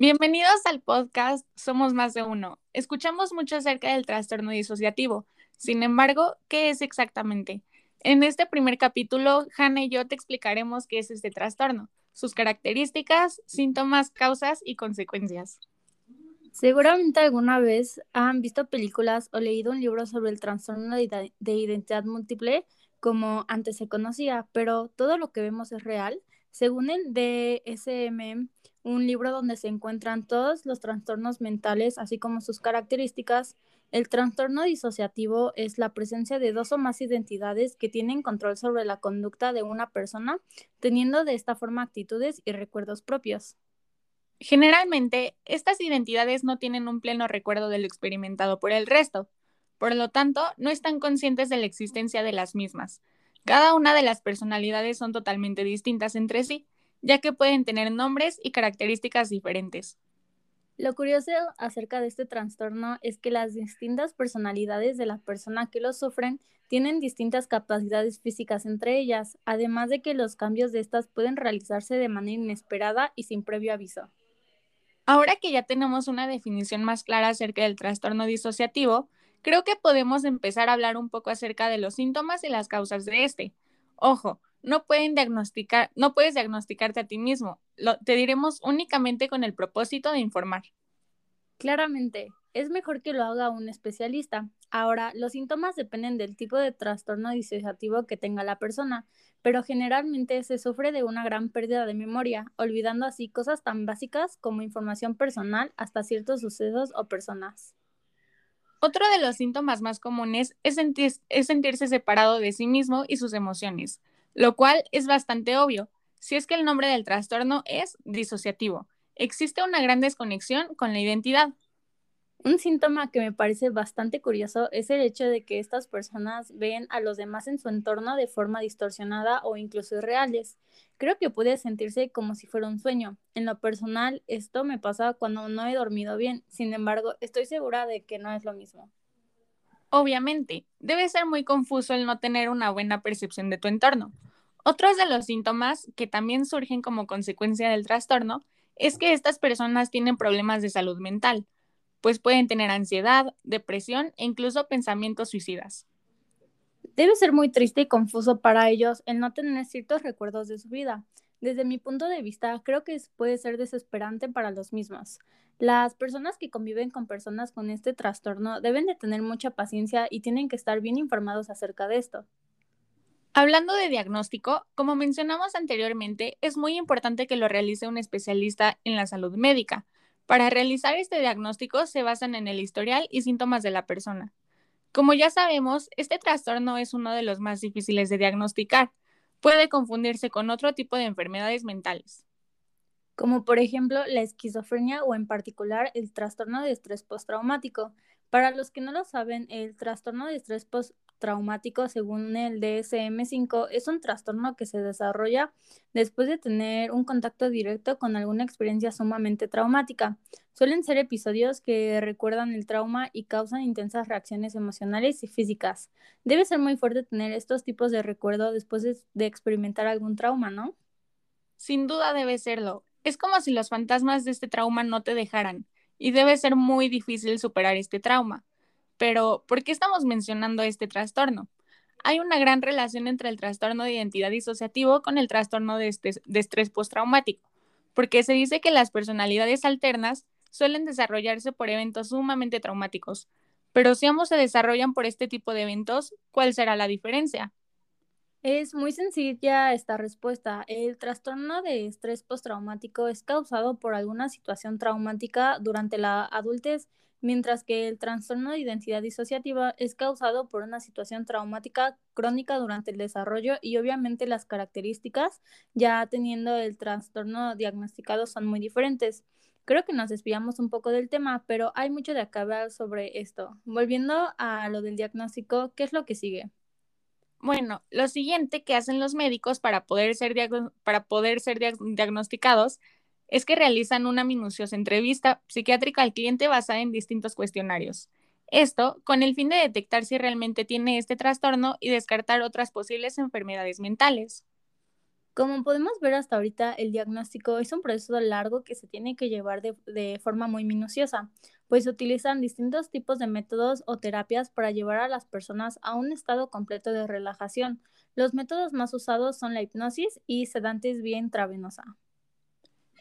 Bienvenidos al podcast Somos más de uno. Escuchamos mucho acerca del trastorno disociativo. Sin embargo, ¿qué es exactamente? En este primer capítulo, Hannah y yo te explicaremos qué es este trastorno, sus características, síntomas, causas y consecuencias. Seguramente alguna vez han visto películas o leído un libro sobre el trastorno de identidad múltiple como antes se conocía, pero todo lo que vemos es real. Según el DSM, un libro donde se encuentran todos los trastornos mentales, así como sus características, el trastorno disociativo es la presencia de dos o más identidades que tienen control sobre la conducta de una persona, teniendo de esta forma actitudes y recuerdos propios. Generalmente, estas identidades no tienen un pleno recuerdo de lo experimentado por el resto, por lo tanto, no están conscientes de la existencia de las mismas. Cada una de las personalidades son totalmente distintas entre sí, ya que pueden tener nombres y características diferentes. Lo curioso acerca de este trastorno es que las distintas personalidades de la persona que lo sufren tienen distintas capacidades físicas entre ellas, además de que los cambios de estas pueden realizarse de manera inesperada y sin previo aviso. Ahora que ya tenemos una definición más clara acerca del trastorno disociativo, creo que podemos empezar a hablar un poco acerca de los síntomas y las causas de este. Ojo, no pueden diagnosticar, no puedes diagnosticarte a ti mismo. Lo, te diremos únicamente con el propósito de informar. Claramente, es mejor que lo haga un especialista. Ahora, los síntomas dependen del tipo de trastorno disociativo que tenga la persona, pero generalmente se sufre de una gran pérdida de memoria, olvidando así cosas tan básicas como información personal hasta ciertos sucesos o personas. Otro de los síntomas más comunes es, es sentirse separado de sí mismo y sus emociones lo cual es bastante obvio, si es que el nombre del trastorno es disociativo. Existe una gran desconexión con la identidad. Un síntoma que me parece bastante curioso es el hecho de que estas personas ven a los demás en su entorno de forma distorsionada o incluso irreales. Creo que puede sentirse como si fuera un sueño. En lo personal, esto me pasa cuando no he dormido bien. Sin embargo, estoy segura de que no es lo mismo. Obviamente, debe ser muy confuso el no tener una buena percepción de tu entorno. Otros de los síntomas que también surgen como consecuencia del trastorno es que estas personas tienen problemas de salud mental, pues pueden tener ansiedad, depresión e incluso pensamientos suicidas. Debe ser muy triste y confuso para ellos el no tener ciertos recuerdos de su vida. Desde mi punto de vista, creo que puede ser desesperante para los mismos. Las personas que conviven con personas con este trastorno deben de tener mucha paciencia y tienen que estar bien informados acerca de esto. Hablando de diagnóstico, como mencionamos anteriormente, es muy importante que lo realice un especialista en la salud médica. Para realizar este diagnóstico se basan en el historial y síntomas de la persona. Como ya sabemos, este trastorno es uno de los más difíciles de diagnosticar. Puede confundirse con otro tipo de enfermedades mentales. Como por ejemplo la esquizofrenia o en particular el trastorno de estrés postraumático. Para los que no lo saben, el trastorno de estrés traumático, según el DSM5, es un trastorno que se desarrolla después de tener un contacto directo con alguna experiencia sumamente traumática. Suelen ser episodios que recuerdan el trauma y causan intensas reacciones emocionales y físicas. Debe ser muy fuerte tener estos tipos de recuerdo después de, de experimentar algún trauma, ¿no? Sin duda debe serlo. Es como si los fantasmas de este trauma no te dejaran, y debe ser muy difícil superar este trauma. Pero, ¿por qué estamos mencionando este trastorno? Hay una gran relación entre el trastorno de identidad disociativo con el trastorno de, estrés postraumático, porque se dice que las personalidades alternas suelen desarrollarse por eventos sumamente traumáticos. Pero si ambos se desarrollan por este tipo de eventos, ¿cuál será la diferencia? Es muy sencilla esta respuesta. El trastorno de estrés postraumático es causado por alguna situación traumática durante la adultez mientras que el trastorno de identidad disociativa es causado por una situación traumática crónica durante el desarrollo y obviamente las características, ya teniendo el trastorno diagnosticado, son muy diferentes. Creo que nos desviamos un poco del tema, pero hay mucho de acabar sobre esto. Volviendo a lo del diagnóstico, ¿qué es lo que sigue? Bueno, lo siguiente que hacen los médicos para poder ser, para poder ser diagnosticados es que realizan una minuciosa entrevista psiquiátrica al cliente basada en distintos cuestionarios. Esto con el fin de detectar si realmente tiene este trastorno y descartar otras posibles enfermedades mentales. Como podemos ver hasta ahorita, el diagnóstico es un proceso largo que se tiene que llevar de, forma muy minuciosa, pues se utilizan distintos tipos de métodos o terapias para llevar a las personas a un estado completo de relajación. Los métodos más usados son la hipnosis y sedantes vía intravenosa.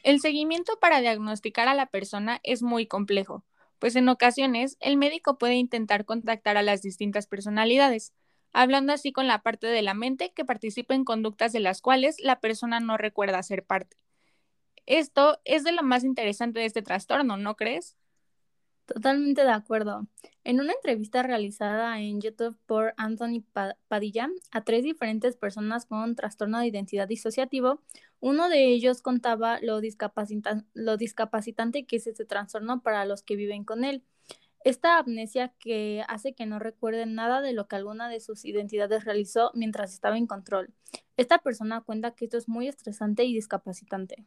El seguimiento para diagnosticar a la persona es muy complejo, pues en ocasiones el médico puede intentar contactar a las distintas personalidades, hablando así con la parte de la mente que participa en conductas de las cuales la persona no recuerda ser parte. Esto es de lo más interesante de este trastorno, ¿no crees? Totalmente de acuerdo. En una entrevista realizada en YouTube por Anthony Padilla a tres diferentes personas con trastorno de identidad disociativo, uno de ellos contaba lo, discapacitante que es este trastorno para los que viven con él. Esta amnesia que hace que no recuerden nada de lo que alguna de sus identidades realizó mientras estaba en control. Esta persona cuenta que esto es muy estresante y discapacitante.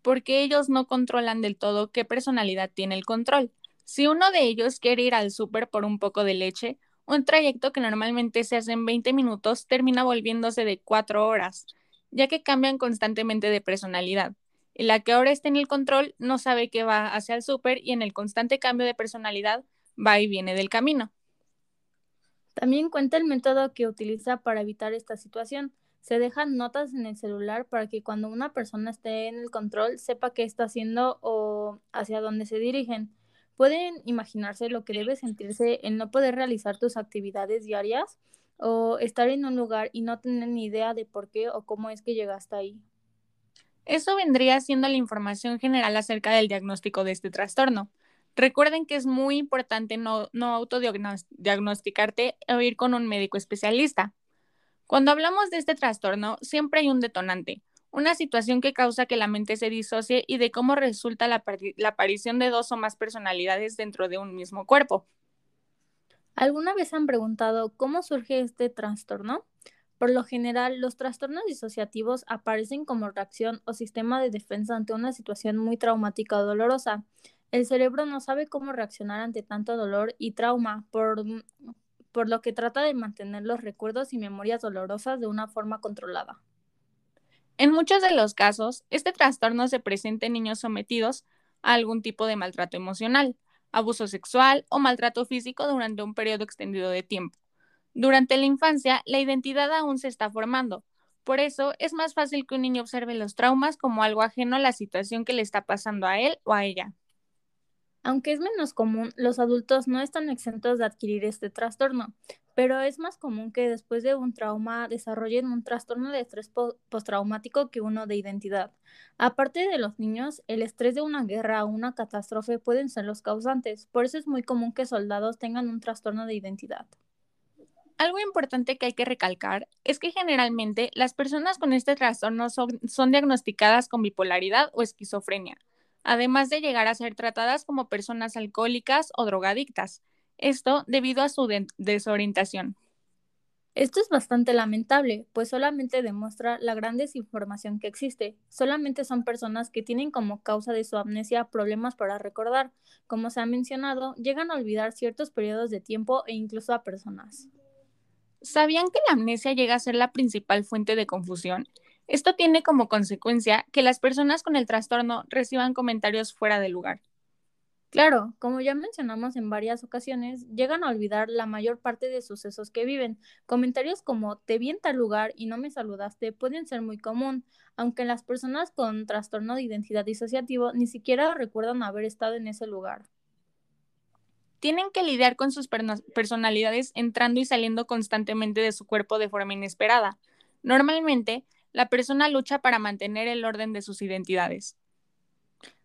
Porque ellos no controlan del todo qué personalidad tiene el control. Si uno de ellos quiere ir al súper por un poco de leche, un trayecto que normalmente se hace en 20 minutos termina volviéndose de 4 horas, ya que cambian constantemente de personalidad la que ahora está en el control no sabe que va hacia el súper y en el constante cambio de personalidad va y viene del camino. También cuenta el método que utiliza para evitar esta situación. Se dejan notas en el celular para que cuando una persona esté en el control sepa qué está haciendo o hacia dónde se dirigen. Pueden imaginarse lo que debe sentirse el no poder realizar tus actividades diarias o estar en un lugar y no tener ni idea de por qué o cómo es que llegaste ahí. Eso vendría siendo la información general acerca del diagnóstico de este trastorno. Recuerden que es muy importante no, no autodiagnosticarte o ir con un médico especialista. Cuando hablamos de este trastorno, siempre hay un detonante, una situación que causa que la mente se disocie y de cómo resulta la, aparición de dos o más personalidades dentro de un mismo cuerpo. ¿Alguna vez han preguntado cómo surge este trastorno? Por lo general, los trastornos disociativos aparecen como reacción o sistema de defensa ante una situación muy traumática o dolorosa. El cerebro no sabe cómo reaccionar ante tanto dolor y trauma, por lo que trata de mantener los recuerdos y memorias dolorosas de una forma controlada. En muchos de los casos, este trastorno se presenta en niños sometidos a algún tipo de maltrato emocional, abuso sexual o maltrato físico durante un periodo extendido de tiempo. Durante la infancia, la identidad aún se está formando. Por eso, es más fácil que un niño observe los traumas como algo ajeno a la situación que le está pasando a él o a ella. Aunque es menos común, los adultos no están exentos de adquirir este trastorno, pero es más común que después de un trauma desarrollen un trastorno de estrés postraumático que uno de identidad. Aparte de los niños, el estrés de una guerra o una catástrofe pueden ser los causantes, por eso es muy común que soldados tengan un trastorno de identidad. Algo importante que hay que recalcar es que generalmente las personas con este trastorno son, diagnosticadas con bipolaridad o esquizofrenia, además de llegar a ser tratadas como personas alcohólicas o drogadictas, esto debido a su desorientación. Esto es bastante lamentable, pues solamente demuestra la gran desinformación que existe. Solamente son personas que tienen como causa de su amnesia problemas para recordar. Como se ha mencionado, llegan a olvidar ciertos periodos de tiempo e incluso a personas. ¿Sabían que la amnesia llega a ser la principal fuente de confusión? Esto tiene como consecuencia que las personas con el trastorno reciban comentarios fuera de lugar. Claro, como ya mencionamos en varias ocasiones, llegan a olvidar la mayor parte de sucesos que viven. Comentarios como te vi en tal lugar y no me saludaste pueden ser muy común, aunque las personas con trastorno de identidad disociativo ni siquiera recuerdan haber estado en ese lugar tienen que lidiar con sus personalidades entrando y saliendo constantemente de su cuerpo de forma inesperada. Normalmente, la persona lucha para mantener el orden de sus identidades.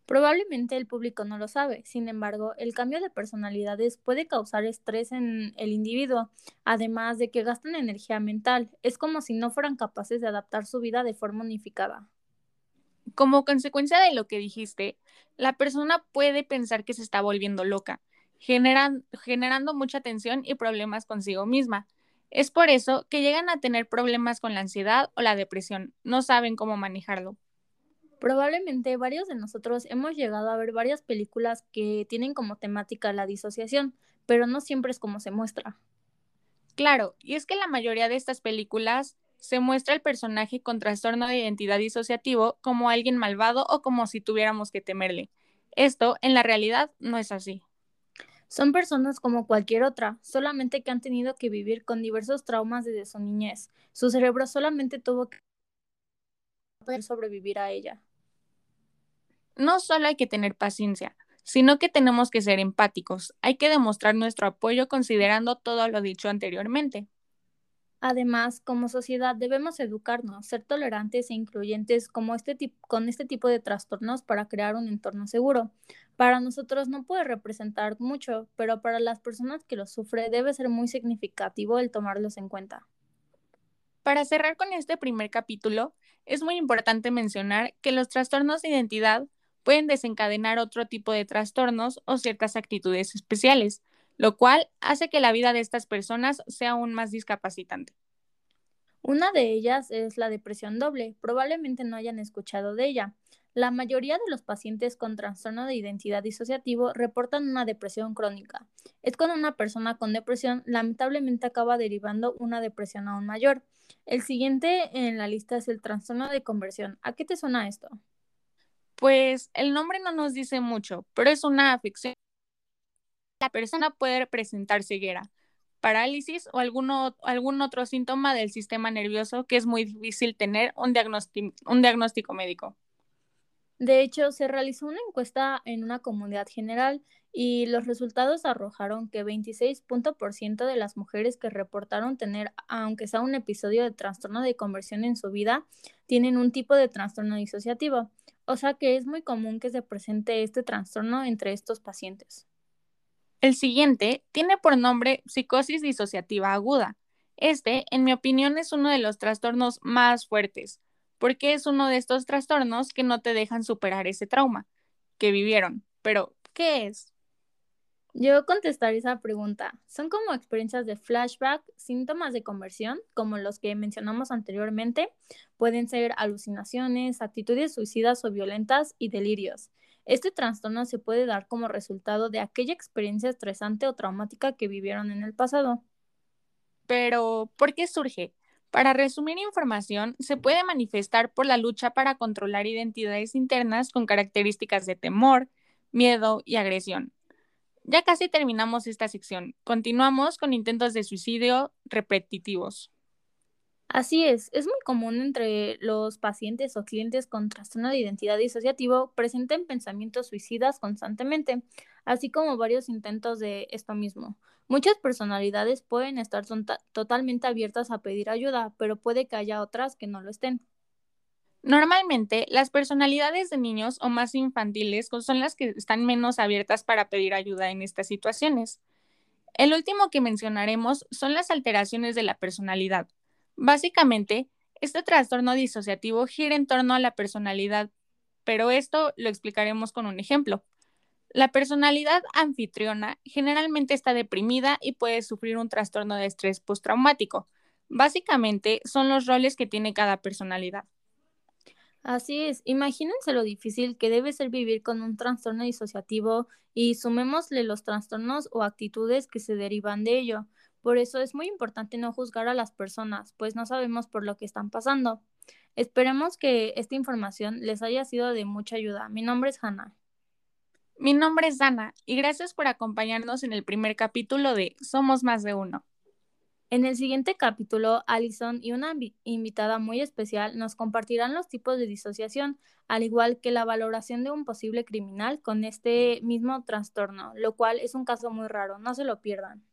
Probablemente el público no lo sabe, sin embargo, el cambio de personalidades puede causar estrés en el individuo, además de que gastan energía mental. Es como si no fueran capaces de adaptar su vida de forma unificada. Como consecuencia de lo que dijiste, la persona puede pensar que se está volviendo loca, generan, generando mucha tensión y problemas consigo misma. Es por eso que llegan a tener problemas con la ansiedad o la depresión. No saben cómo manejarlo. Probablemente varios de nosotros hemos llegado a ver varias películas que tienen como temática la disociación, pero no siempre es como se muestra. Claro, y es que la mayoría de estas películas se muestra el personaje con trastorno de identidad disociativo como alguien malvado o como si tuviéramos que temerle. Esto, en la realidad, no es así. Son personas como cualquier otra, solamente que han tenido que vivir con diversos traumas desde su niñez. Su cerebro solamente tuvo que poder sobrevivir a ella. No solo hay que tener paciencia, sino que tenemos que ser empáticos. Hay que demostrar nuestro apoyo considerando todo lo dicho anteriormente. Además, como sociedad debemos educarnos, ser tolerantes e incluyentes como este con este tipo de trastornos para crear un entorno seguro. Para nosotros no puede representar mucho, pero para las personas que lo sufren debe ser muy significativo el tomarlos en cuenta. Para cerrar con este primer capítulo, es muy importante mencionar que los trastornos de identidad pueden desencadenar otro tipo de trastornos o ciertas actitudes especiales, lo cual hace que la vida de estas personas sea aún más discapacitante. Una de ellas es la depresión doble. Probablemente no hayan escuchado de ella. La mayoría de los pacientes con trastorno de identidad disociativo reportan una depresión crónica. Es cuando una persona con depresión lamentablemente acaba derivando una depresión aún mayor. El siguiente en la lista es el trastorno de conversión. ¿A qué te suena esto? Pues el nombre no nos dice mucho, pero es una afección la persona puede presentar ceguera, parálisis o algún otro síntoma del sistema nervioso que es muy difícil tener un, un diagnóstico médico. De hecho, se realizó una encuesta en una comunidad general y los resultados arrojaron que 26% de las mujeres que reportaron tener, aunque sea un episodio de trastorno de conversión en su vida, tienen un tipo de trastorno disociativo. O sea que es muy común que se presente este trastorno entre estos pacientes. El siguiente tiene por nombre psicosis disociativa aguda. Este, en mi opinión, es uno de los trastornos más fuertes, porque es uno de estos trastornos que no te dejan superar ese trauma que vivieron. Pero, ¿qué es? Yo contestar esa pregunta. Son como experiencias de flashback, síntomas de conversión, como los que mencionamos anteriormente. Pueden ser alucinaciones, actitudes suicidas o violentas y delirios. Este trastorno se puede dar como resultado de aquella experiencia estresante o traumática que vivieron en el pasado. Pero, ¿por qué surge? Para resumir información, se puede manifestar por la lucha para controlar identidades internas con características de temor, miedo y agresión. Ya casi terminamos esta sección. Continuamos con intentos de suicidio repetitivos. Así es, es muy común entre los pacientes o clientes con trastorno de identidad disociativo presenten pensamientos suicidas constantemente, así como varios intentos de esto mismo. Muchas personalidades pueden estar totalmente abiertas a pedir ayuda, pero puede que haya otras que no lo estén. Normalmente, las personalidades de niños o más infantiles son las que están menos abiertas para pedir ayuda en estas situaciones. El último que mencionaremos son las alteraciones de la personalidad, Básicamente, este trastorno disociativo gira en torno a la personalidad, pero esto lo explicaremos con un ejemplo. La personalidad anfitriona generalmente está deprimida y puede sufrir un trastorno de estrés postraumático. Básicamente son los roles que tiene cada personalidad. Así es, imagínense lo difícil que debe ser vivir con un trastorno disociativo y sumémosle los trastornos o actitudes que se derivan de ello. Por eso es muy importante no juzgar a las personas, pues no sabemos por lo que están pasando. Esperemos que esta información les haya sido de mucha ayuda. Mi nombre es Hannah. Mi nombre es Dana y gracias por acompañarnos en el primer capítulo de Somos más de uno. En el siguiente capítulo, Alison y una invitada muy especial nos compartirán los tipos de disociación, al igual que la valoración de un posible criminal con este mismo trastorno, lo cual es un caso muy raro, no se lo pierdan.